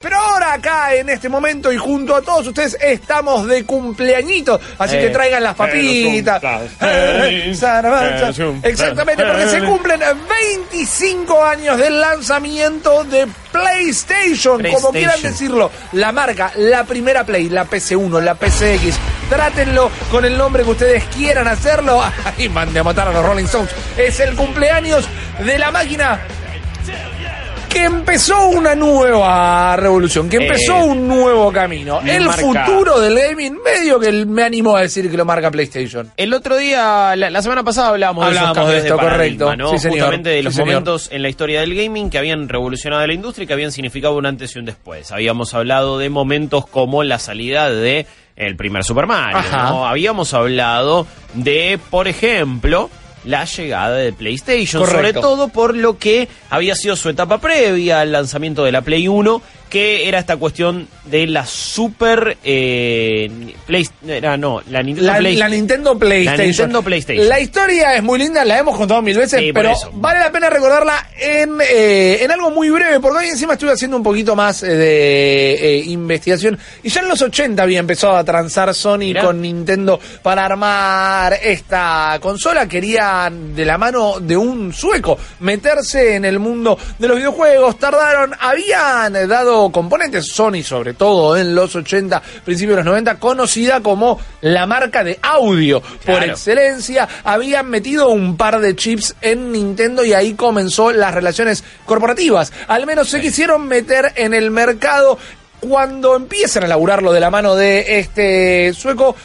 Pero ahora acá en este momento y junto a todos ustedes estamos de cumpleañitos, así Eh, que traigan las papitas. eh, Zarabacha. eh, Exactamente, porque se cumplen 25 años del lanzamiento de PlayStation, como quieran decirlo. La marca, la primera Play, la PC1, la PCX. Trátenlo con el nombre que ustedes quieran hacerlo. Ahí mande a matar a los Rolling Stones. Es el cumpleaños de la máquina que empezó una nueva revolución, que empezó Eh, un nuevo camino. El marca- futuro del gaming, medio que me animó a decir que lo marca PlayStation. El otro día, la, la semana pasada hablábamos, Hablábamos de esto, correcto. ¿no? Sí, señor. Justamente de Sí, los señor. momentos en la historia del gaming que habían revolucionado la industria y que habían significado un antes y un después. Habíamos hablado de momentos como la salida de el primer Super Mario. ¿no? Habíamos hablado de, por ejemplo, la llegada de PlayStation, Correcto. sobre todo por lo que había sido su etapa previa al lanzamiento de la Play 1, que era esta cuestión de la Super eh, Play, era, no, la Nintendo La, Play- la Nintendo PlayStation. La Nintendo PlayStation. La historia es muy linda, la hemos contado mil veces, Sí, pero vale la pena recordarla en, eh, en algo muy breve, porque hoy encima estuve haciendo un poquito más eh, de eh, investigación. Y ya en los 80 había empezado a transar Sony Mirá. con Nintendo para armar esta consola. De la mano de un sueco, meterse en el mundo de los videojuegos. Tardaron, habían dado componentes, Sony sobre todo en los 80, principios de los 90, conocida como la marca de audio por excelencia. Habían metido un par de chips en Nintendo y ahí comenzó las relaciones corporativas. Al menos se quisieron meter en el mercado. Cuando empiezan a laburarlo de la mano de este sueco,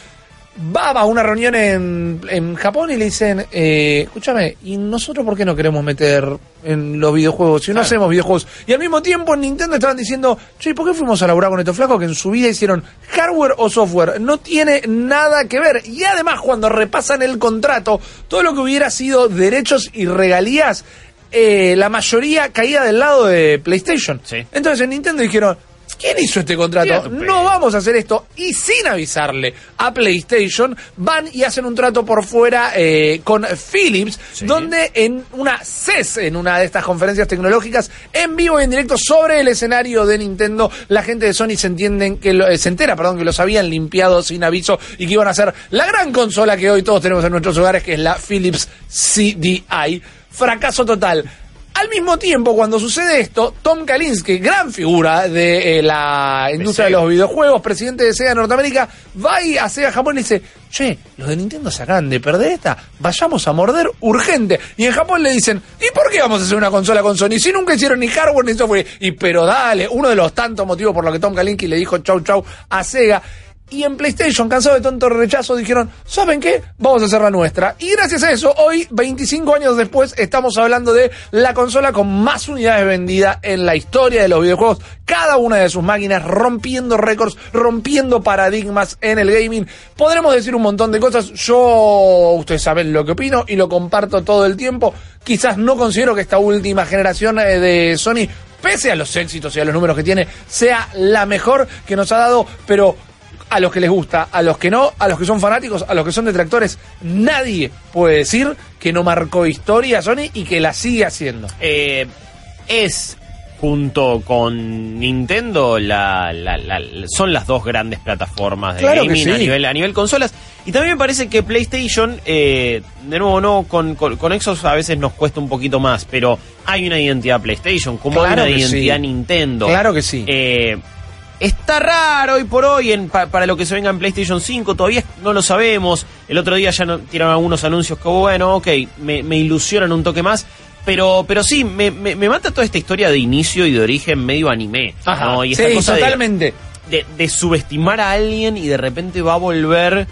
va a una reunión en, en Japón y le dicen, eh, escúchame, ¿y nosotros por qué no queremos meter en los videojuegos? Si no Claro. hacemos videojuegos. Y al mismo tiempo en Nintendo estaban diciendo, che, ¿por qué fuimos a laburar con estos flacos que en su vida hicieron hardware o software? No tiene nada que ver. Y además cuando repasan el contrato, todo lo que hubiera sido derechos y regalías, eh, la mayoría caía del lado de PlayStation. Sí. Entonces en Nintendo dijeron, ¿quién hizo este contrato? No vamos a hacer esto. Y sin avisarle a PlayStation, van y hacen un trato por fuera eh, con Philips, Sí. donde en una CES, en una de estas conferencias tecnológicas, en vivo y en directo sobre el escenario de Nintendo, la gente de Sony se entienden que lo- eh, se entera, perdón, que los habían limpiado sin aviso y que iban a hacer la gran consola que hoy todos tenemos en nuestros hogares, que es la Philips CDI. Fracaso total. Al mismo tiempo, cuando sucede esto, Tom Kalinske, gran figura de eh, la industria de los videojuegos, presidente de Sega Norteamérica, va y a Sega Japón y dice, che, los de Nintendo se acaban de perder esta, vayamos a morder urgente. Y en Japón le dicen, ¿y por qué vamos a hacer una consola con Sony? Si nunca hicieron ni hardware ni software. Y pero dale, uno de los tantos motivos por los que Tom Kalinske le dijo chau chau a Sega. Y en PlayStation, cansado de tonto rechazo, dijeron, ¿saben qué? Vamos a hacer la nuestra. Y gracias a eso, hoy, 25 años después, estamos hablando de la consola con más unidades vendidas en la historia de los videojuegos. Cada una de sus máquinas rompiendo récords, rompiendo paradigmas en el gaming. Podremos decir un montón de cosas. Yo, ustedes saben lo que opino y lo comparto todo el tiempo. Quizás no considero que esta última generación eh, de Sony, pese a los éxitos y a los números que tiene, sea la mejor que nos ha dado, pero a los que les gusta, a los que no, a los que son fanáticos, a los que son detractores, nadie puede decir que no marcó historia Sony y que la sigue haciendo. Eh, es junto con Nintendo la, la- la- son las dos grandes plataformas de Claro gaming a nivel a nivel consolas y también me parece que PlayStation eh, de nuevo no con, con, con Xbox a veces nos cuesta un poquito más pero hay una identidad PlayStation como Claro hay una sí. identidad Nintendo Claro que sí. Eh, Está raro hoy por hoy en, pa- para lo que se venga en PlayStation 5, todavía no lo sabemos. El otro día ya no, tiraron algunos anuncios que, bueno, ok, me, me ilusionan un toque más. Pero, pero sí, me, me, me mata toda esta historia de inicio y de origen medio anime. ¿no? Y esta sí, cosa de- totalmente. de, de subestimar a alguien y de repente va a volver.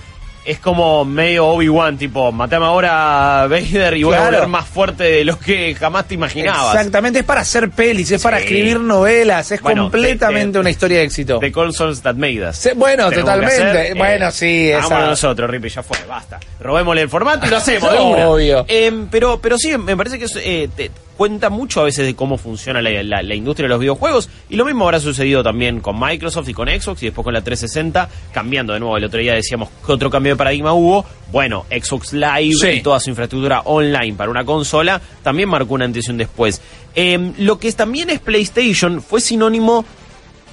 Es como medio Obi-Wan, tipo, matame ahora a Vader y voy a volver más fuerte de lo que jamás te imaginabas. Exactamente, es para hacer pelis, es para escribir novelas, es Bueno, completamente de- de- una historia de éxito. The Consoles That Made Us. Sí, bueno, Tenemos totalmente. hacer, Bueno, sí, esa- nosotros, Rippy, ya fue, basta. Robémosle el formato y lo hacemos de una. Obvio. Em, pero, pero sí, me parece que es, eh, te- cuenta mucho a veces de cómo funciona la, la- la industria de los videojuegos. Y lo mismo habrá sucedido también con Microsoft y con Xbox y después con la 360, cambiando de nuevo. El otro día decíamos que otro cambio de paradigma hubo. Bueno, Xbox Live Sí. y toda su infraestructura online para una consola también marcó una antes y un después. Em, lo que también es PlayStation fue sinónimo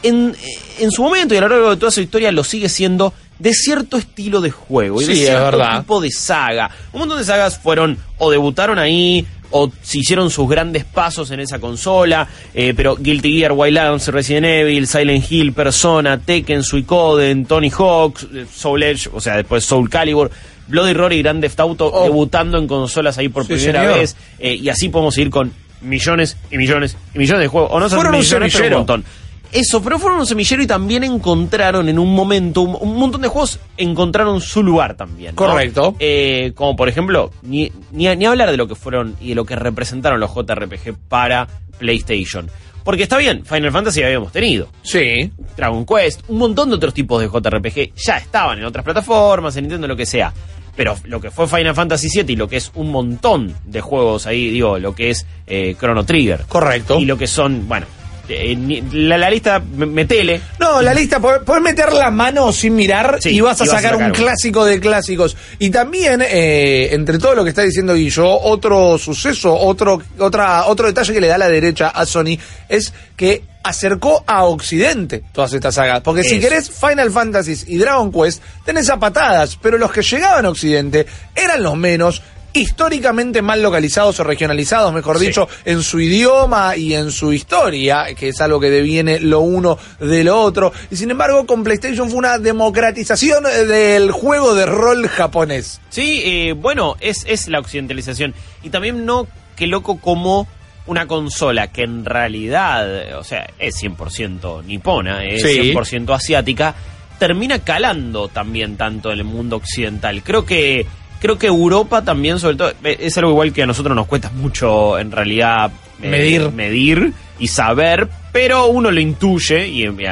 en, en su momento y a lo largo de toda su historia lo sigue siendo de cierto estilo de juego y de Sí, cierto tipo de saga. Un montón de sagas fueron o debutaron ahí o se hicieron sus grandes pasos en esa consola, eh, pero Guilty Gear, Wildlands, Resident Evil, Silent Hill, Persona, Tekken, Suicoden, Tony Hawk, eh, Soul Edge, o sea, después Soul Calibur, Bloody Roar y Grand Theft Auto Oh. debutando en consolas ahí por Sí, primera señor. vez, eh, y así podemos seguir con millones y millones y millones de juegos, o no son millones, pero un montón. Eso, pero fueron un semillero y también encontraron en un momento, un, un montón de juegos encontraron su lugar también. ¿no? Correcto. Eh, como por ejemplo, ni, ni, ni hablar de lo que fueron y de lo que representaron los JRPG para PlayStation. Porque está bien, Final Fantasy habíamos tenido. Sí. Dragon Quest, un montón de otros tipos de JRPG ya estaban en otras plataformas, en Nintendo, lo que sea. Pero lo que fue Final Fantasy VII y lo que es un montón de juegos ahí, digo, lo que es eh, Chrono Trigger. Correcto. Y lo que son, bueno, eh, la, la lista, me- metele. No, la lista, podés meter la mano sin mirar Sí, y vas a y vas a sacar, un clásico de clásicos. Y también, eh, entre todo lo que está diciendo Guillo, otro suceso, otro, otra, otro detalle que le da la derecha a Sony es que acercó a Occidente todas estas sagas. Porque si querés Final Fantasy y Dragon Quest, tenés a patadas, pero los que llegaban a Occidente eran los menos históricamente mal localizados o regionalizados, mejor Sí. dicho, en su idioma y en su historia, que es algo que deviene lo uno de lo otro. Y sin embargo, con PlayStation fue una democratización del juego de rol japonés. Sí, eh, bueno, es, es la occidentalización. Y también no, qué loco como una consola que en realidad, o sea, es 100% nipona, es Sí. 100% asiática, termina calando también tanto en el mundo occidental. Creo que creo que Europa también, sobre todo, eh, es algo igual que a nosotros nos cuesta mucho en realidad eh, Medir. medir y saber, pero uno lo intuye y eh,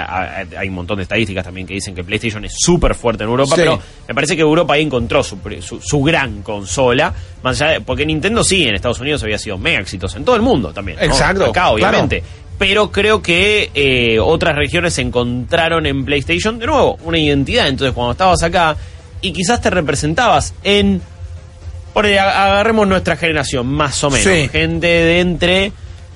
hay un montón de estadísticas también que dicen que PlayStation es súper fuerte en Europa, Sí. pero me parece que Europa ahí encontró su, su, su gran consola, más allá de- porque Nintendo sí, en Estados Unidos había sido mega exitoso, en todo el mundo también. ¿no? Exacto, Acá, obviamente. Pero creo que eh, otras regiones encontraron en PlayStation, de nuevo, una identidad. Entonces, cuando estabas acá y quizás te representabas en. Por ahí, agarremos nuestra generación, más o menos. Sí. Gente de entre.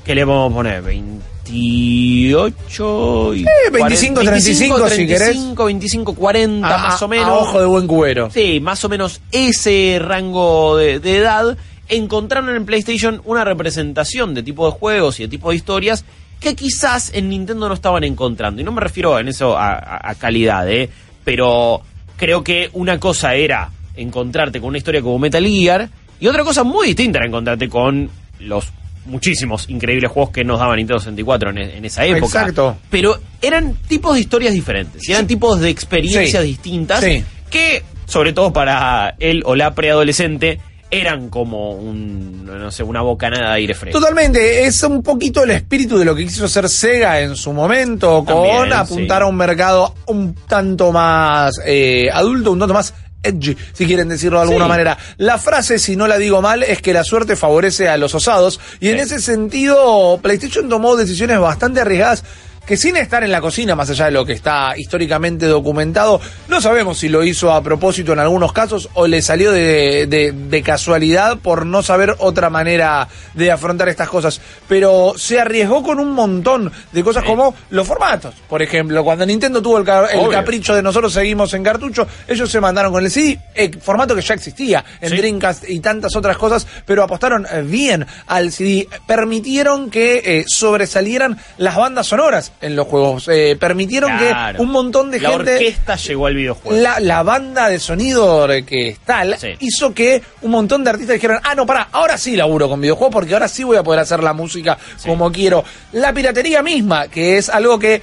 ¿Qué le vamos a poner? 28 y. Eh, 25, 35, si querés. 25, 25, 40, A- más o menos. A ojo de buen cuero. Sí, más o menos ese rango de, de edad, encontraron en PlayStation una representación de tipo de juegos y de tipo de historias que quizás en Nintendo no estaban encontrando. Y no me refiero en eso a, a- a calidad, ¿eh? pero creo que una cosa era encontrarte con una historia como Metal Gear y otra cosa muy distinta era encontrarte con los muchísimos increíbles juegos que nos daba Nintendo 64 en, en esa época. Exacto. Pero eran tipos de historias diferentes, y eran tipos de experiencias Sí. distintas Sí. que, sobre todo para él o la preadolescente, eran como un, no sé, una bocanada de aire fresco. Totalmente, es un poquito el espíritu de lo que quiso hacer Sega en su momento, con apuntar sí. a un mercado un tanto más eh, adulto, un tanto más edgy, si quieren decirlo de alguna Sí. manera. La frase, si no la digo mal, es que la suerte favorece a los osados, y en ese sentido, PlayStation tomó decisiones bastante arriesgadas que sin estar en la cocina, más allá de lo que está históricamente documentado, no sabemos si lo hizo a propósito en algunos casos o le salió de, de- de casualidad por no saber otra manera de afrontar estas cosas. Pero se arriesgó con un montón de cosas Sí. como los formatos. Por ejemplo, cuando Nintendo tuvo el, capricho de nosotros seguimos en cartucho, ellos se mandaron con el CD, eh, formato que ya existía en Sí. Dreamcast y tantas otras cosas, pero apostaron eh, bien al CD. Permitieron que eh, sobresalieran las bandas sonoras en los juegos. Eh, permitieron Claro. que un montón de la gente... orquesta llegó al videojuego. La, la banda de sonido que está Sí. hizo que un montón de artistas dijeran, ah, no, pará, ahora sí laburo con videojuegos porque ahora sí voy a poder hacer la música Sí. como quiero. La piratería misma, que es algo que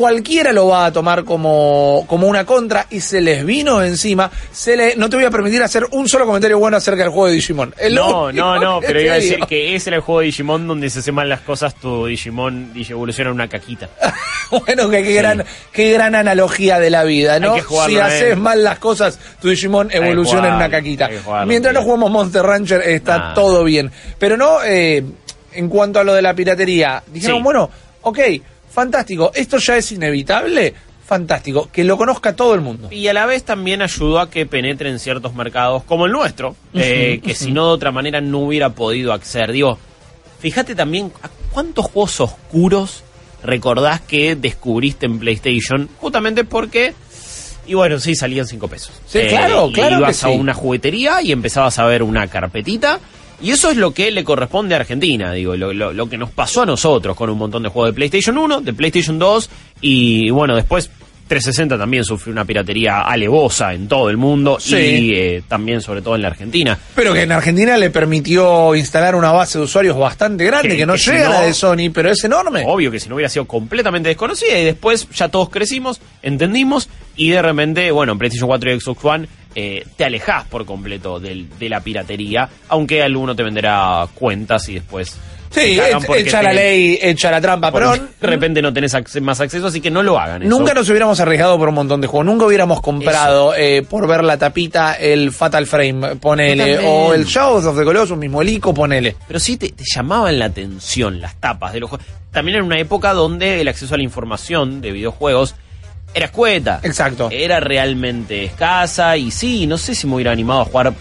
cualquiera lo va a tomar como, como una contra y se les vino encima, se le, no te voy a permitir hacer un solo comentario bueno acerca del juego de Digimon. Es lo No, no, no, pero iba a decir que ese era el juego de Digimon donde se hacen mal las cosas, tu Digimon evoluciona en una caquita. Bueno, que qué gran, qué gran analogía de la vida, ¿no? Si haces mal las cosas, tu Digimon evoluciona en una caquita. jugarlo, Mientras no jugamos Monster Rancher, está Nah. todo bien. Pero no, eh, en cuanto a lo de la piratería, dijeron, Sí. bueno, ok, fantástico, esto ya es inevitable, fantástico, que lo conozca todo el mundo. Y a la vez también ayudó a que penetre en ciertos mercados como el nuestro, eh, que si no de otra manera no hubiera podido acceder. Digo, fíjate también a cuántos juegos oscuros recordás que descubriste en PlayStation, justamente porque... Y bueno, sí, salían cinco pesos. Sí, claro, y claro Ibas que a una juguetería y empezabas a ver una carpetita. Y eso es lo que le corresponde a Argentina, digo, lo, lo- lo que nos pasó a nosotros con un montón de juegos de PlayStation 1, de PlayStation 2 y bueno, después 360 también sufrió una piratería alevosa en todo el mundo Sí. y eh, también sobre todo en la Argentina. Pero que en Argentina le permitió instalar una base de usuarios bastante grande, Que- que, no que si llega a la de Sony, pero es enorme. Obvio que si no hubiera sido completamente desconocida y después ya todos crecimos, entendimos y de repente, bueno, en PlayStation 4 y Xbox One eh, te alejás por completo del- de la piratería, aunque alguno te venderá cuentas y después... Sí, echa la ley, echa la trampa, pero de repente no tenés acce- más acceso, así que no lo hagan. eso. nunca nos hubiéramos arriesgado por un montón de juegos. Nunca hubiéramos comprado eh, por ver la tapita el Fatal Frame, ponele, o el Shadows of the Colossus, mismo el ICO, ponele. Pero sí te, te llamaban la atención las tapas de los juegos. También en una época donde el acceso a la información de videojuegos era escueta. Exacto. Era realmente escasa y sí, no sé si me hubiera animado a jugar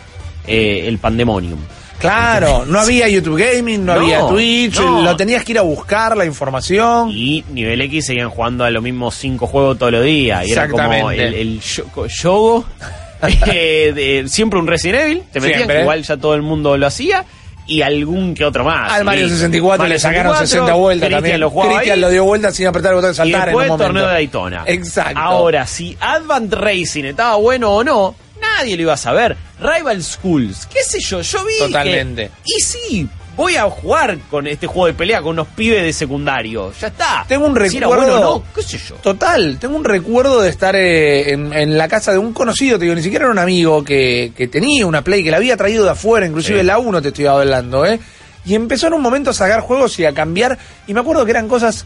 eh, el Pandemonium. Claro, no había YouTube Gaming, no, No, había Twitch, no. lo tenías que ir a buscar la información. Y nivel X seguían jugando a los mismos cinco juegos todos los días. Y era como el, el yo- yogo. eh, de- siempre un Resident Evil. Te metían que igual ya todo el mundo lo hacía. Y algún que otro más. Al Mario Listo. 64 Mario le sacaron 64, 60 vueltas también. lo ahí. lo dio vueltas sin apretar el botón de Y saltar después en un momento. torneo de Daytona. Exacto. Ahora, si Advent Racing estaba bueno o no, nadie lo iba a saber. Rival Schools, qué sé yo, yo vi Totalmente. que- y sí, voy a jugar con este juego de pelea con unos pibes de secundario. Ya está. Tengo un Si era recuerdo- bueno o no, qué sé yo. Total, tengo un recuerdo de estar eh, en, en la casa de un conocido, te digo, ni siquiera era un amigo que, que tenía una Play, que la había traído de afuera, inclusive Sí. la 1 te estoy hablando, ¿eh? Y empezó en un momento a sacar juegos y a cambiar, y me acuerdo que eran cosas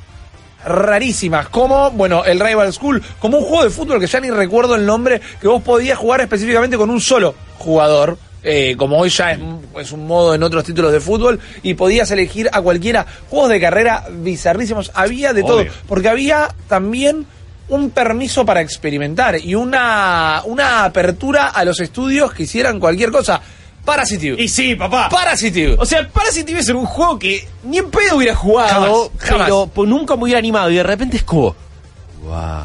rarísimas, como, bueno, el Rival School, como un juego de fútbol que ya ni recuerdo el nombre, que vos podías jugar específicamente con un solo jugador. Eh, como hoy ya es, es un modo en otros títulos de fútbol, y podías elegir a cualquiera. Juegos de carrera bizarrísimos, había de todo, porque había también un permiso para experimentar y una, una apertura a los estudios que hicieran cualquier cosa. Parasitive. Y sí, papá. Parasitive. O sea, Parasitive es un juego que ni en pedo hubiera jugado, Jamás, jamás. pero pues, nunca me hubiera animado. Y de repente es como, wow,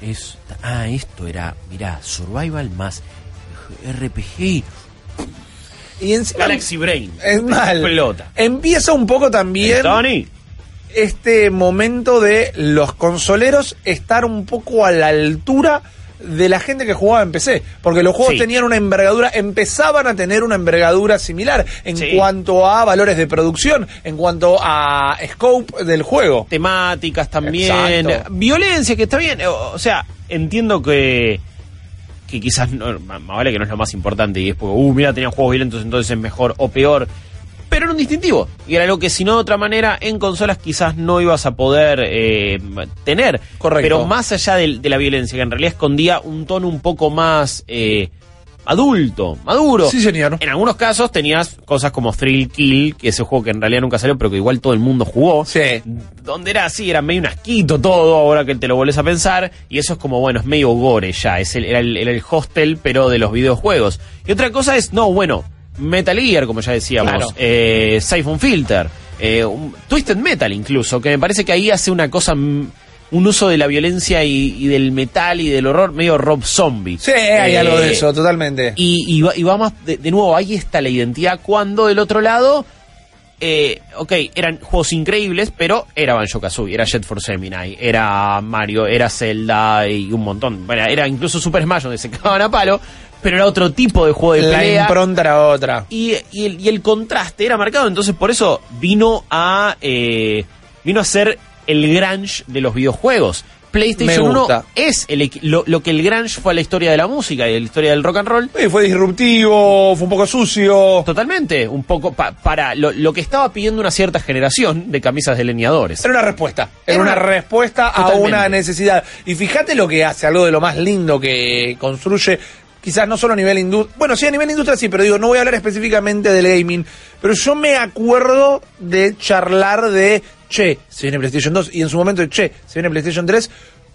es, ah, esto era, mirá, Survival más RPG. Y encima, Galaxy Brain. es mal. Explota. Empieza un poco también Tony. este momento de los consoleros estar un poco a la altura de la gente que jugaba en PC, porque los juegos Sí. tenían una envergadura, empezaban a tener una envergadura similar en Sí. cuanto a valores de producción, en cuanto a scope del juego. temáticas también, Exacto. violencia, que está bien, o sea, entiendo que que quizás no, más vale que no es lo más importante y es porque, uh, mira, tenían juegos violentos, entonces es mejor o peor, pero era un distintivo y era algo que si no de otra manera en consolas quizás no ibas a poder eh, tener, Correcto. pero más allá de, la violencia, que en realidad escondía un tono un poco más eh, adulto, maduro. Sí, señor. En algunos casos tenías cosas como Thrill Kill, que ese juego que en realidad nunca salió, pero que igual todo el mundo jugó. Sí. Donde era así, era medio un asquito todo, ahora que te lo volvés a pensar. Y eso es como, bueno, es medio gore ya. Es el, era, el, era el hostel, pero de los videojuegos. Y otra cosa es, no, bueno, Metal Gear, como ya decíamos. Claro. Eh, Siphon Filter. eh, un- Twisted Metal incluso, que me parece que ahí hace una cosa... Un uso de la violencia y, y del metal y del horror medio Rob Zombie. Sí, hay Eh, algo de eso, totalmente. y, y va, y va más, de, de nuevo, ahí está la identidad cuando del otro lado, eh, ok, eran juegos increíbles, pero era Banjo Kazooie, era Jet for Gemini, era Mario, era Zelda y un montón. Bueno, era incluso Super Smash donde se cagaban a palo, pero era otro tipo de juego de la pelea. impronta era otra. Y, y el, y el contraste era marcado, entonces por eso vino a eh, vino a ser el grunge de los videojuegos. PlayStation Me 1 gusta. es el lo, lo que el grunge fue a la historia de la música y a la historia del rock and roll. Y fue disruptivo, fue un poco sucio. Totalmente, un poco pa- para lo, lo que estaba pidiendo una cierta generación de camisas de leñadores. Era una respuesta. Era, Era una, una- respuesta a una necesidad. Y fíjate lo que hace, algo de lo más lindo que construye, quizás no solo a nivel industria. Bueno, sí, a nivel industria sí, pero digo, no voy a hablar específicamente del gaming. Pero yo me acuerdo de charlar de, che, se viene PlayStation 2. Y en su momento de, che, se viene PlayStation 3.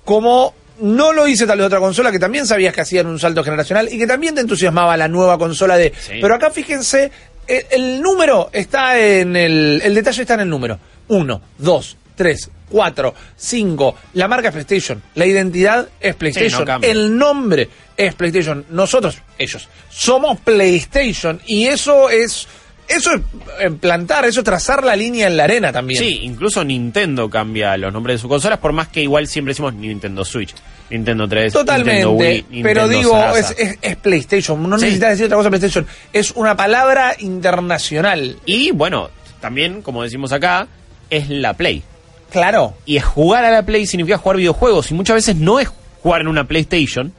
Como no lo hice tal vez otra consola que también sabías que hacían un salto generacional y que también te entusiasmaba la nueva consola de. Sí. Pero acá fíjense, el, el número está en el. El detalle está en el número. Uno, dos, 3, 4, 5. La marca es PlayStation. La identidad es PlayStation. el nombre es PlayStation. Nosotros, ellos, somos PlayStation. Y eso es. Eso es plantar, eso es trazar la línea en la arena también. Sí, incluso Nintendo cambia los nombres de sus consolas, por más que igual siempre decimos Nintendo Switch, Nintendo 3, Totalmente, Nintendo Wii, pero Nintendo digo, Sarasa. es, es- es PlayStation, no Sí. necesitas decir otra cosa PlayStation, es una palabra internacional. Y bueno, también, como decimos acá, es la Play. Claro, Y es jugar a la Play significa jugar videojuegos, y muchas veces no es jugar en una PlayStation.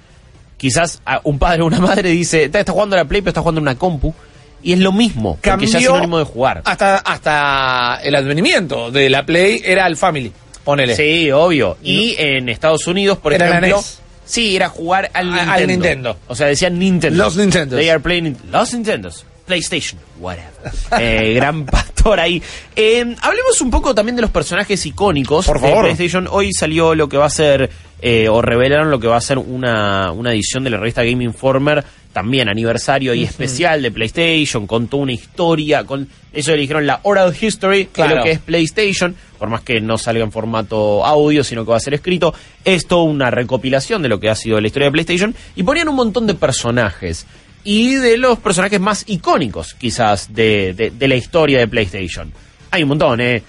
Quizás a un padre o una madre dice, está, está jugando a la Play, pero está jugando en una compu. Y es lo mismo, porque cambió ya es sinónimo de jugar. Hasta, hasta el advenimiento de la Play era el Family, ponele. Sí, obvio. Y en Estados Unidos, por Era ejemplo. NES. Sí, era jugar al Nintendo. al Nintendo. O sea, decían Nintendo. Los Nintendos. They are playing los Nintendos. PlayStation, whatever. Eh, gran pastor ahí. Eh, hablemos un poco también de los personajes icónicos Por de favor. PlayStation. Hoy salió lo que va a ser, eh, o revelaron lo que va a ser una, una edición de la revista Game Informer, también aniversario y especial de PlayStation, con toda una historia, con eso le dijeron la oral history Claro. lo que es PlayStation, por más que no salga en formato audio, sino que va a ser escrito, es toda una recopilación de lo que ha sido la historia de PlayStation y ponían un montón de personajes y de los personajes más icónicos, quizás, de, de- de la historia de PlayStation. Hay un montón, ¿eh?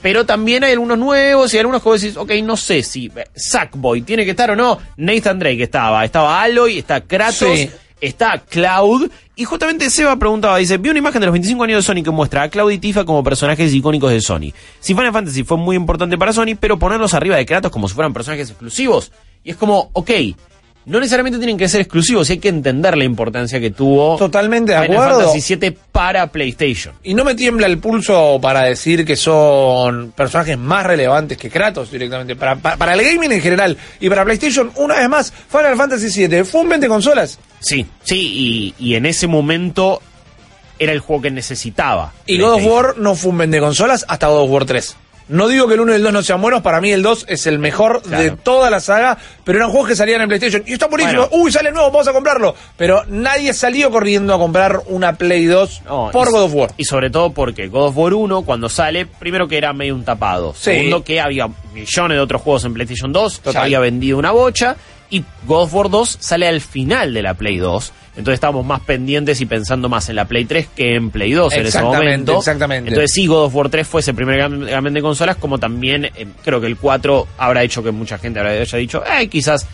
Pero también hay algunos nuevos y algunos que vos decís, ok, no sé si eh, Sackboy tiene que estar o no. Nathan Drake estaba, estaba Aloy, está Kratos, Sí. Está Cloud. Y justamente Seba preguntaba, dice, vi una imagen de los 25 años de Sony que muestra a Cloud y Tifa como personajes icónicos de Sony. Si Final Fantasy fue muy importante para Sony, pero ponerlos arriba de Kratos como si fueran personajes exclusivos. Y es como, ok, no necesariamente tienen que ser exclusivos, hay que entender la importancia que tuvo Totalmente de Final acuerdo. Fantasy VII para PlayStation. Y no me tiembla el pulso para decir que son personajes más relevantes que Kratos directamente. Para, para, para el gaming en general y para PlayStation, una vez más, Final Fantasy VII fue un 20 consolas. Sí, sí, y, y en ese momento era el juego que necesitaba. Y God of. War no fue un 20 consolas hasta God of War 3. No digo que el 1 y el 2 no sean buenos, para mí el 2 es el mejor Claro. de toda la saga, pero eran juegos que salían en PlayStation. Y está buenísimo, Bueno. uy, sale nuevo, vamos a comprarlo. Pero nadie salió corriendo a comprar una Play 2 No, por God of War. Y sobre todo porque God of War 1, cuando sale, primero que era medio un tapado. Sí. Segundo que había millones de otros juegos en PlayStation 2, Total. ya había vendido una bocha. Y God of War 2 sale al final de la Play 2. Entonces estábamos más pendientes y pensando más en la Play 3 que en Play 2 en ese momento. exactamente. Entonces sí, God of War 3 fue ese primer gam- gamen de consolas, como también eh, creo que el 4 habrá hecho que mucha gente haya dicho, eh, quizás...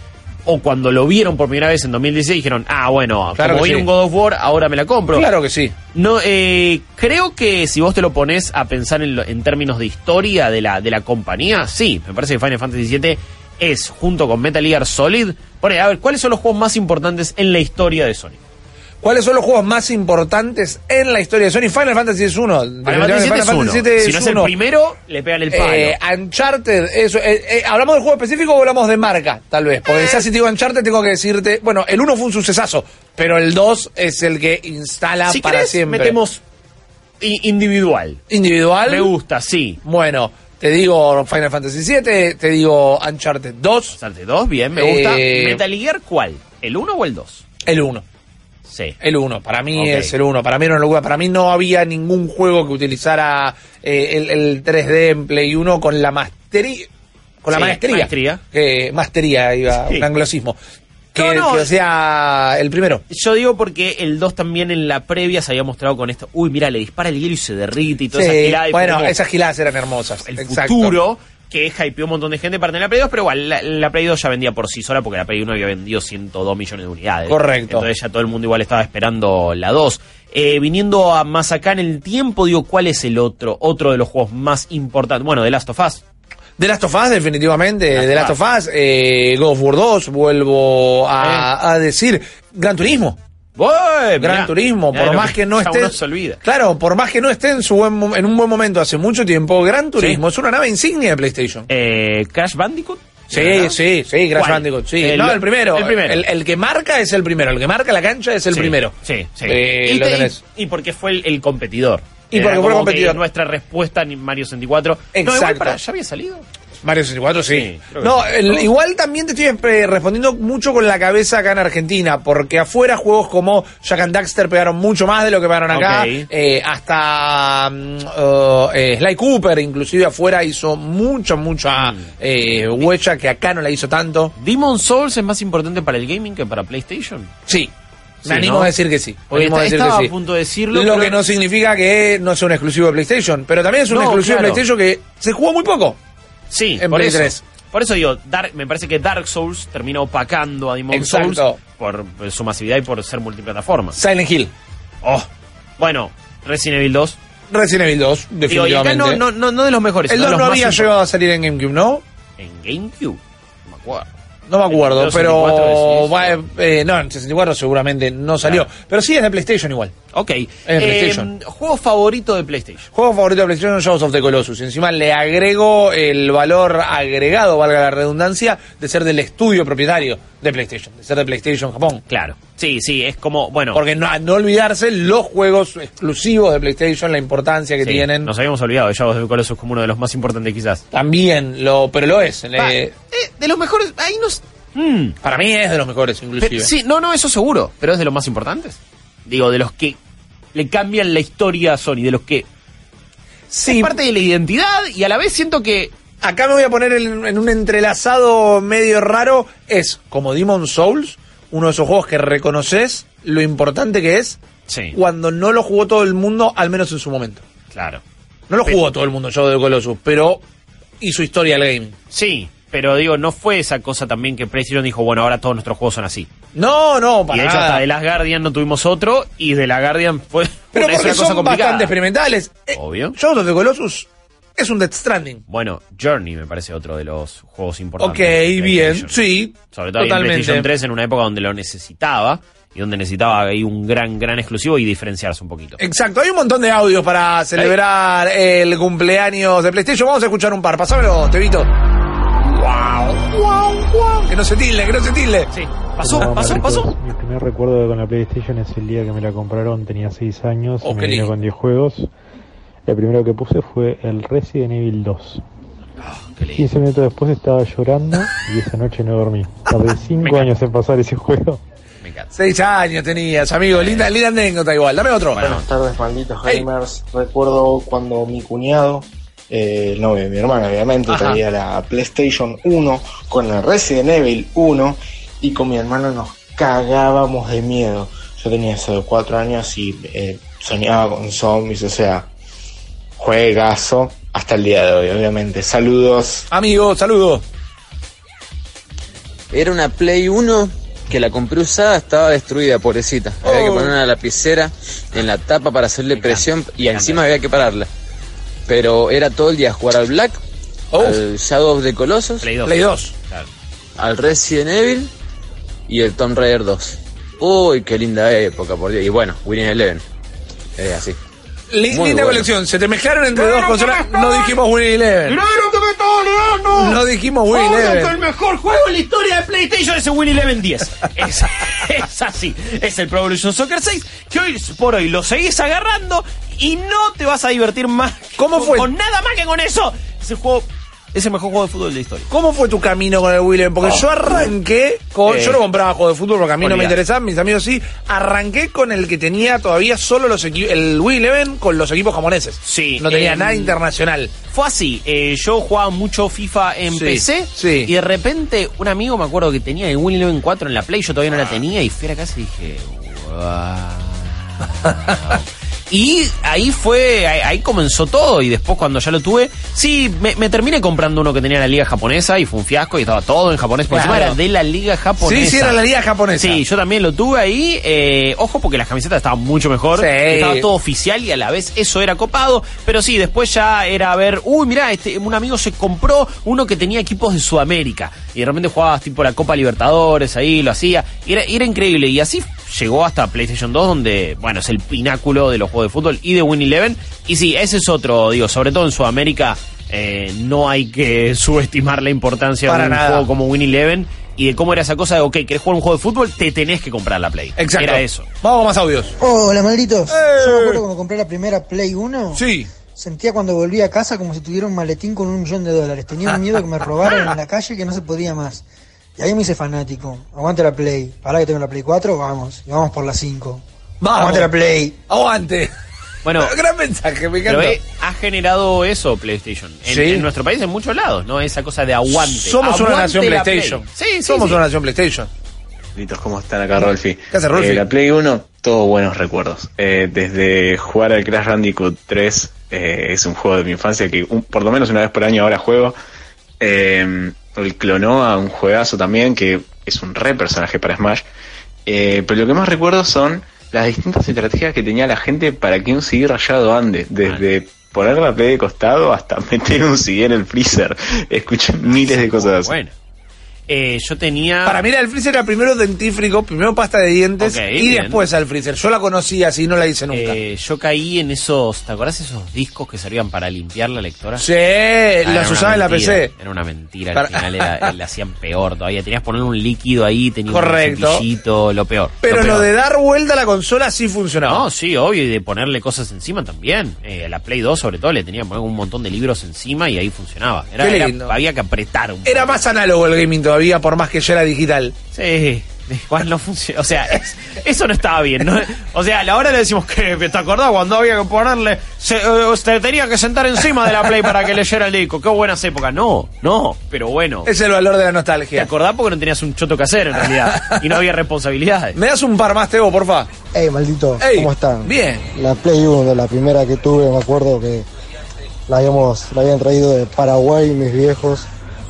O cuando lo vieron por primera vez en 2016 dijeron, ah, bueno, Claro como que viene sí. un God of War, ahora me la compro. Claro que sí. No, eh, creo que si vos te lo pones a pensar en, lo- en términos de historia de la, de la compañía, sí, me parece que Final Fantasy VII es, junto con Metal Gear Solid, por ahí, a ver, ¿cuáles son los juegos más importantes en la historia de Sony? ¿Cuáles son los juegos más importantes en la historia de Sony? Final Fantasy es uno. Final Fantasy VII es uno. Si no es el uno. primero, le pegan el palo. Eh, Uncharted, eso, eh, eh, ¿hablamos del juego específico o hablamos de marca? Tal vez. Porque ya si te digo Uncharted, tengo que decirte. Bueno, el 1 fue un sucesazo, pero el 2 es el que instala si para querés, siempre. metemos individual. Individual. Me gusta, sí. Bueno, te digo Final Fantasy 7, te digo Uncharted 2, Salte 2, bien, me gusta. Eh, ¿Metal Gear cuál? ¿El 1 o el 2? el 1. Sí. El 1, para mí Ok. es el 1. Para mí era una locura. Para mí no había ningún juego que utilizara eh, el, el 3D en Play 1 con la maestría. Con la Sí, maestría. maestría. Que maestría, iba, Sí. un anglosismo. Que, No, no. que sea el primero. Yo digo porque el 2 también en la previa se había mostrado con esto. Uy, mira, le dispara el hielo y se derrite y toda esa Sí, gilada. y bueno, como esas giladas eran hermosas. el Exacto. futuro que hypeó un montón de gente para tener la Play 2, pero igual, la, la Play 2 ya vendía por sí sola porque la Play 1 había vendido 102 millones de unidades. Correcto. Entonces ya todo el mundo igual estaba esperando la 2. Eh, viniendo a más acá en el tiempo, digo, ¿cuál es el otro, otro de los juegos más importantes? Bueno, The Last of Us. The Last of Us, definitivamente. Last The Last of Us, eh, God of War 2, vuelvo a, a decir. Gran Turismo. ¡Uy! Gran Mirá, Turismo, mirá por más que no esté. se olvida. Claro, por más que no esté en, su buen, en un buen momento hace mucho tiempo, Gran Turismo es una nave insignia de PlayStation. Eh, Crash Bandicoot. Sí, ¿verdad? sí, sí, Crash ¿Cuál? Bandicoot, sí. El- no, el primero. el primero. El, el que marca es el primero. El que marca la cancha es el Sí, primero. Sí, sí. Eh, y, lo te- tenés. y porque fue el, el competidor. Y Era porque fue competidor. nuestra respuesta en Mario 64. No, igual Exacto. para, ¿ya había salido? Mario 64, sí. Sí, no, el- igual también te estoy eh, respondiendo mucho con la cabeza acá en Argentina, porque afuera juegos como Jack and Daxter pegaron mucho más de lo que pegaron acá. Eh, hasta mm, uh, eh, Sly Cooper, inclusive afuera, hizo mucha, mucha Mm. eh, huella que acá no la hizo tanto. ¿Demon Souls es más importante para el gaming que para PlayStation? Sí. Me Sí, animo ¿no? a decir que sí. Animo a decir estaba que sí. a punto de decirlo, Lo pero- que no significa que no sea un exclusivo de PlayStation, pero también es un No, exclusivo claro. de PlayStation que se jugó muy poco. Sí, En por Play eso. 3. Por eso digo, Dark- me parece que Dark Souls termina opacando a Demon Exacto. Souls por su masividad y por ser multiplataforma. Silent Hill. Oh, bueno, Resident Evil 2. Resident Evil 2, Digo, y acá definitivamente. no, no, no, no de los mejores. el sino 2 de no había llegado a salir en GameCube, ¿no? En GameCube. No me acuerdo. No me acuerdo, pero 64 decís, bueno, eh, no, en 64 seguramente no salió. Claro. Pero sí es de PlayStation igual. Ok. Eh, juego favorito de PlayStation. Juego favorito de PlayStation, Shadows of the Colossus. Encima le agrego el valor agregado, valga la redundancia, de ser del estudio propietario de PlayStation, de ser de PlayStation Japón. Claro. Sí, sí, es como, bueno. Porque no, no olvidarse los juegos exclusivos de PlayStation, la importancia que sí, tienen. Nos habíamos olvidado de Shadows of the Colossus como uno de los más importantes quizás. También, lo, pero lo es. Va, Eh, de los mejores, ahí nos... Mm. para mí es de los mejores, Pero- inclusive. sí, no, no, eso seguro, pero es de los más importantes. Digo, de los que le cambian la historia a Sony, de los que Sí, es parte de la identidad y a la vez siento que acá me voy a poner en, en un entrelazado medio raro. Es como Demon Souls, uno de esos juegos que reconoces lo importante que es Sí. cuando no lo jugó todo el mundo, al menos en su momento. Claro. No lo Pero- jugó todo el mundo Shadow the Colossus, pero hizo historia al gaming. Sí, pero digo, no fue esa cosa también que PlayStation dijo, bueno, ahora todos nuestros juegos son así. No, no, y para de hecho nada. hasta de Last Guardian no tuvimos otro y de la Guardian fue Pero una, porque una cosa son complicada. bastante experimentales. Eh, Obvio. Shadow of the Colossus es un Death Stranding. Bueno, Journey me parece otro de los juegos importantes. Ok, de bien, PlayStation. sí. Sobre todo en totalmente. PlayStation 3 en una época donde lo necesitaba y donde necesitaba ahí un gran, gran exclusivo y diferenciarse un poquito. Exacto, hay un montón de audios para celebrar el cumpleaños de PlayStation. Vamos a escuchar un par. Pasámelo, Tevito. Wow, wow, wow. Que no se tilde, que no se tilde. Sí, pasó, pasó, Marcos. pasó. Mi primer recuerdo con la PlayStation es el día que me la compraron, tenía 6 años Oh, y me vino con 10 juegos. El primero que puse fue el Resident Evil 2. Qué lindo. 15 minutos después estaba llorando y esa noche no dormí. Tardé 5 encanta. años en pasar ese juego. Me encanta. Seis años tenías, amigo. Linda, linda anécdota igual. Dame otro. Bueno. Buenas tardes, malditos Hey. gamers. Recuerdo cuando mi cuñado, eh, el novio de mi hermana, obviamente, Ajá. traía la PlayStation 1 con el Resident Evil 1 y con mi hermano nos cagábamos de miedo. Yo tenía eso de 4 años y eh, soñaba con zombies, o sea, juegazo hasta el día de hoy, obviamente. Saludos. Amigo, saludos. Era una Play 1 que la compré usada, estaba destruida, pobrecita. Había que Oh. poner una lapicera en la tapa para hacerle presión y me encima había que pararla. Pero era todo el día jugar al Black, Oh. al Shadow of the Colossus, Play 2. Play 2. Claro. al Resident Evil y el Tomb Raider 2. Uy, qué linda época, por Dios. Y bueno, Winning Eleven. Es así. Muy linda bueno. colección. Se te mezclaron entre dos consolas. No dijimos Winnie Eleven. No dijimos Winnie Obvio que el Eleven. mejor juego en la historia de PlayStation es el Win Eleven 10. Es, es así. Es el Pro Evolution Soccer 6 que hoy por hoy lo seguís agarrando y no te vas a divertir más. ¿Cómo con- fue? Con nada más que con eso. Ese juego es el mejor juego de fútbol de la historia. ¿Cómo fue tu camino con el Wii Eleven? Porque Oh. yo arranqué con. Eh. yo no compraba juegos de fútbol porque a mí no me interesaban, mis amigos sí. Arranqué con el que tenía todavía solo los. El Wii Eleven con los equipos japoneses. Sí, No tenía nada internacional. Fue así, eh, yo jugaba mucho FIFA en Sí, PC sí. y de repente un amigo me acuerdo que tenía el Eleven 4 en la Play, yo todavía no la tenía y fui a la casa y dije, wow. Y ahí fue, ahí, ahí comenzó todo y después cuando ya lo tuve, sí, me, me terminé comprando uno que tenía la liga japonesa y fue un fiasco y estaba todo en japonés, porque Claro. encima era de la liga japonesa. Sí, sí, era la liga japonesa. Sí, yo también lo tuve ahí. eh, ojo, porque las camisetas estaban mucho mejor. Sí. Estaba todo oficial y a la vez eso era copado. Pero sí, después ya era ver, uy, mirá, este, un amigo se compró uno que tenía equipos de Sudamérica. Y de repente jugabas tipo la Copa Libertadores ahí, lo hacía. Y era, era increíble. Y así llegó hasta PlayStation 2, donde, bueno, es el pináculo de los juegos de fútbol y de Win Eleven. Y sí, ese es otro, digo, sobre todo en Sudamérica. eh, no hay que subestimar la importancia Para de un nada. juego como Win Eleven y de cómo era esa cosa de, ok, querés jugar un juego de fútbol, te tenés que comprar la Play. Exacto. Era eso. Vamos más audios. Hola, malditos. ¡Eh! Yo me acuerdo cuando compré la primera Play 1. Sí. sentía cuando volvía a casa como si tuviera un maletín con un millón de dólares. Tenía un miedo que me robaran en la calle que no se podía más. Y ahí me hice fanático. Aguante la Play. Para que tengo la Play 4, vamos. Y vamos por la 5. Vamos. Aguante la Play. Aguante. Bueno, Gran mensaje, me pero encanta. eh, ha generado eso PlayStation. En, Sí. en nuestro país en muchos lados, ¿no? Esa cosa de aguante. Somos una nación la PlayStation. Play. Sí, sí, Somos sí. una nación PlayStation. ¿cómo están acá, Rolfi? ¿Qué hace, Rolfi? Eh, la Play 1, todos buenos recuerdos. Eh, desde jugar al Crash Bandicoot 3, eh, es un juego de mi infancia que un- por lo menos una vez por año ahora juego. Eh, el Clonoa, un juegazo también, que es un re personaje para Smash. Eh, pero lo que más recuerdo son las distintas estrategias que tenía la gente para que un CD rayado ande. Desde poner la Play de costado hasta meter un CD en el freezer. Escuché miles de cosas. Bueno. Eh, yo tenía. Para mí, el freezer era primero dentífrico, primero pasta de dientes y bien. después al freezer. Yo la conocía así, no la hice nunca. eh, yo caí en esos. ¿Te acordás esos discos que servían para limpiar la lectora? sí, Ah, era las usaba en la PC. Era una mentira, Para- al final era, le hacían peor todavía. Tenías que poner un líquido ahí, tenía Correcto. un cepillito, lo peor. Pero lo de dar vuelta a la consola sí funcionaba. No, sí, obvio, y de ponerle cosas encima también. Eh, la Play 2 sobre todo le tenía que poner un montón de libros encima y ahí funcionaba. Era, Qué era- lindo. había que apretar un Era poco. más análogo el gaming todavía, por más que ya era digital. Sí, igual no funciona. O sea, es- eso no estaba bien. ¿no? O sea, a la hora le decimos que te acordás cuando había que ponerle. Se, eh, usted tenía que sentar encima de la Play para que leyera el disco. Qué buenas épocas. No, no, pero bueno. Es el valor de la Te nostalgia. acordás porque no tenías un choto que hacer en realidad. Y no había responsabilidades. ¿Me das un par más, Teo, porfa? Hey, maldito, Ey, ¿cómo están? bien. La Play 1, la primera que tuve, me acuerdo que la, habíamos, la habían traído de Paraguay mis viejos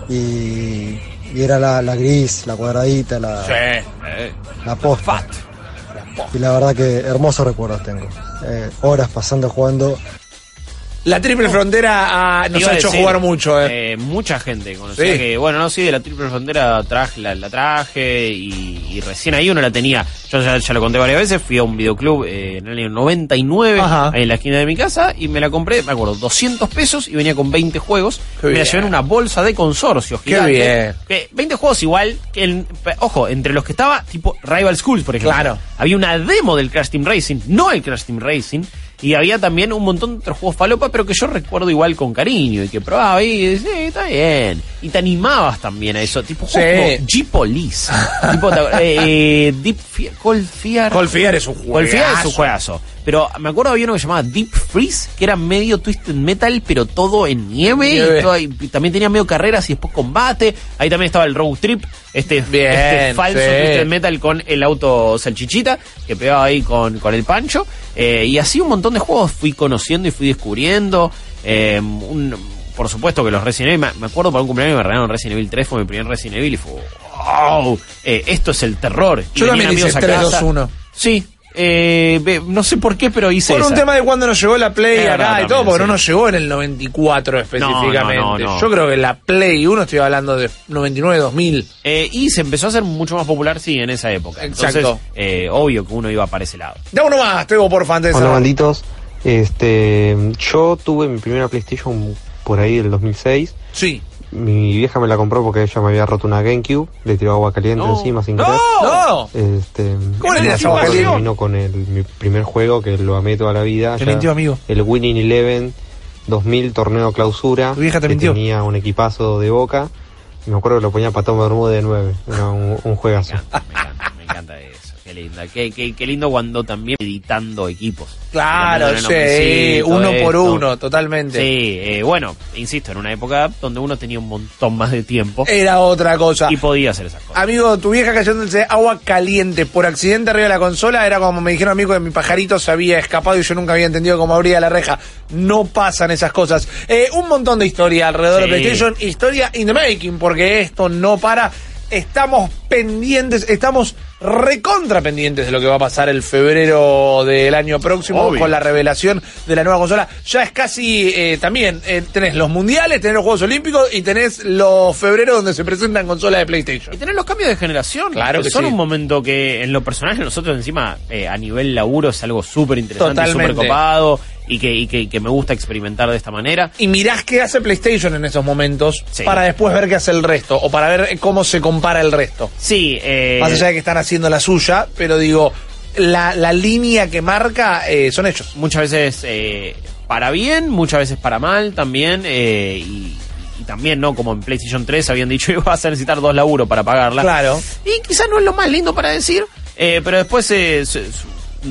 y, y era la, la gris, la cuadradita, la, Eh, la posta. Y la verdad que hermosos recuerdos tengo. Eh, horas pasando jugando. La triple frontera ah, nos ha hecho decir, jugar mucho, ¿eh? eh, mucha gente conocía Sí. que, bueno, no, sí, de la Triple Frontera traje, la, la traje y, y recién ahí uno la tenía. Yo ya, ya lo conté varias veces, fui a un videoclub eh, en el año 99, Ajá. ahí en la esquina de mi casa, y me la compré, me acuerdo, 200 pesos y venía con 20 juegos. Qué me la llevé en una bolsa de consorcio Qué gigante. bien. Que 20 juegos igual, que el- ojo, entre los que estaba, tipo Rival Schools, por ejemplo. Claro. Había una demo del Crash Team Racing, no el Crash Team Racing. Y había también un montón de otros juegos falopa, pero que yo recuerdo igual con cariño y que probaba y sí, está bien. Y te animabas también a eso, tipo Sí. juegos como G-Police, tipo, te- eh, Deep Fear, Cold Fear. Cold Fear es un juego. Cold Fear es un juegazo. Pero me acuerdo había uno que se llamaba Deep Freeze, que era medio Twisted Metal, pero todo en nieve. Nieve. Y, todo- y también tenía medio carreras y después combate. Ahí también estaba el Road Trip, este, Bien, este falso sí. Twisted Metal con el auto salchichita, que pegaba ahí con, con el pancho. Eh, y así un montón de juegos fui conociendo y fui descubriendo. Eh, un- por supuesto que los Resident Evil, me, me acuerdo para un cumpleaños me regalaron Resident Evil 3, fue mi primer Resident Evil y fue, wow, eh, esto es el terror. Y Yo venían también hice amigos a 3, 2, casa. 1. Sí, eh, no sé por qué, pero hice Por un esa. tema de cuando nos llegó la Play acá y todo, también, porque sí. no nos llegó en el 94 específicamente. No, no, no, no. Yo creo que la Play 1, estoy hablando de 99, 2000. Eh, y se empezó a hacer mucho más popular, sí, en esa época. Exacto. Entonces, eh, obvio que uno iba para ese lado. Da uno más, Teo, porfa, antes de Hola malditos, este, yo tuve mi primera PlayStation por ahí del 2006. Sí. Mi vieja me la compró porque ella me había roto una GameCube, le tiró agua caliente No. encima sin querer. ¡No! Este, ¿Cómo le tiras agua caliente? terminó con el, mi primer juego que lo amé toda la vida. Te ya, mintió, amigo. El Winning Eleven 2000 torneo clausura. Tu vieja te que mintió. Tenía un equipazo de boca. Me acuerdo que lo ponía Patón Bermúdez de 9. Era un, un juegazo. Me encanta, me encanta eso. Qué lindo. Qué, qué- qué lindo cuando también editando equipos. Claro, sí, nombrecito, uno por uno, totalmente. Sí, eh, bueno, insisto, en una época donde uno tenía un montón más de tiempo Era otra cosa. y podía hacer esas cosas. Amigo, tu vieja cayéndose agua caliente por accidente arriba de la consola era como me dijeron amigo que mi pajarito se había escapado y yo nunca había entendido cómo abría la reja. No pasan esas cosas. Eh, un montón de historia alrededor Sí. de PlayStation, historia in the making, porque esto no para. Estamos pendientes, estamos recontra pendientes de lo que va a pasar el febrero del año próximo Obvio. con la revelación de la nueva consola. Ya es casi eh, también, eh, tenés los mundiales, tenés los Juegos Olímpicos y tenés los febreros donde se presentan consolas de PlayStation. Y tener los cambios de generación. Claro que son sí. un momento que en lo personal nosotros encima eh, a nivel laburo es algo súper interesante, súper Totalmente. copado y que, y que, que me gusta experimentar de esta manera. y mirás qué hace PlayStation en esos momentos Sí. para después ver qué hace el resto o para ver cómo se compara el resto. Sí, eh, Más allá de que están haciendo la suya, pero digo, la, la línea que marca eh, son ellos. Muchas veces eh, para bien, muchas veces para mal también. eh, y, y también, ¿no? Como en PlayStation 3 habían dicho, ibas a necesitar dos laburos para pagarla. Claro. Y quizás no es lo más lindo para decir, eh, pero después eh, su-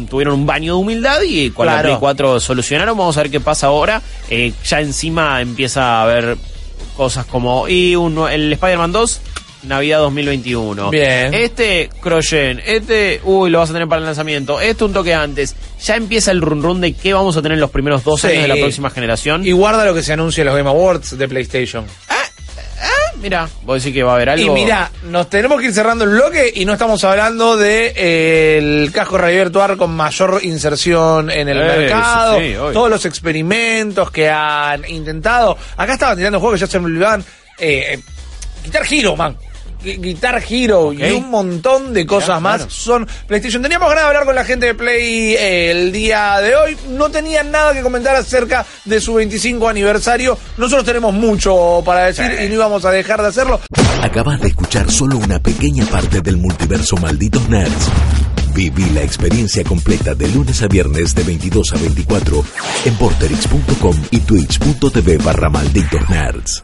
tuvieron un baño de humildad y con la Claro. Play 4 solucionaron. Vamos a ver qué pasa ahora. Eh, ya encima empieza a haber cosas como y un, el Spider-Man 2. Navidad 2021. Bien. Este, Croyen. Este, uy, lo vas a tener para el lanzamiento. Este, un toque antes. Ya empieza el run run de qué vamos a tener en los primeros dos Sí. años de la próxima generación. Y guarda lo que se anuncia en los Game Awards de PlayStation. Mira, vos decís que va a haber algo. Y mira, nos tenemos que ir cerrando el bloque y no estamos hablando de eh, el casco de realidad virtual con mayor inserción en el Eh, mercado, sí, sí, obvio. todos los experimentos que han intentado. Acá estaban tirando juegos que ya se me olvidaban. Eh, eh, Guitar Hero, man. Gui- Guitar Hero y un montón de cosas más claro. son PlayStation. Teníamos ganas de hablar con la gente de Play eh, el día de hoy. No tenían nada que comentar acerca de su 25 aniversario. Nosotros tenemos mucho para decir y no íbamos a dejar de hacerlo. Acabas de escuchar solo una pequeña parte del multiverso Malditos Nerds. Viví la experiencia completa de lunes a viernes de 22 a 24 en porterix.com y twitch.tv barra Malditos Nerds.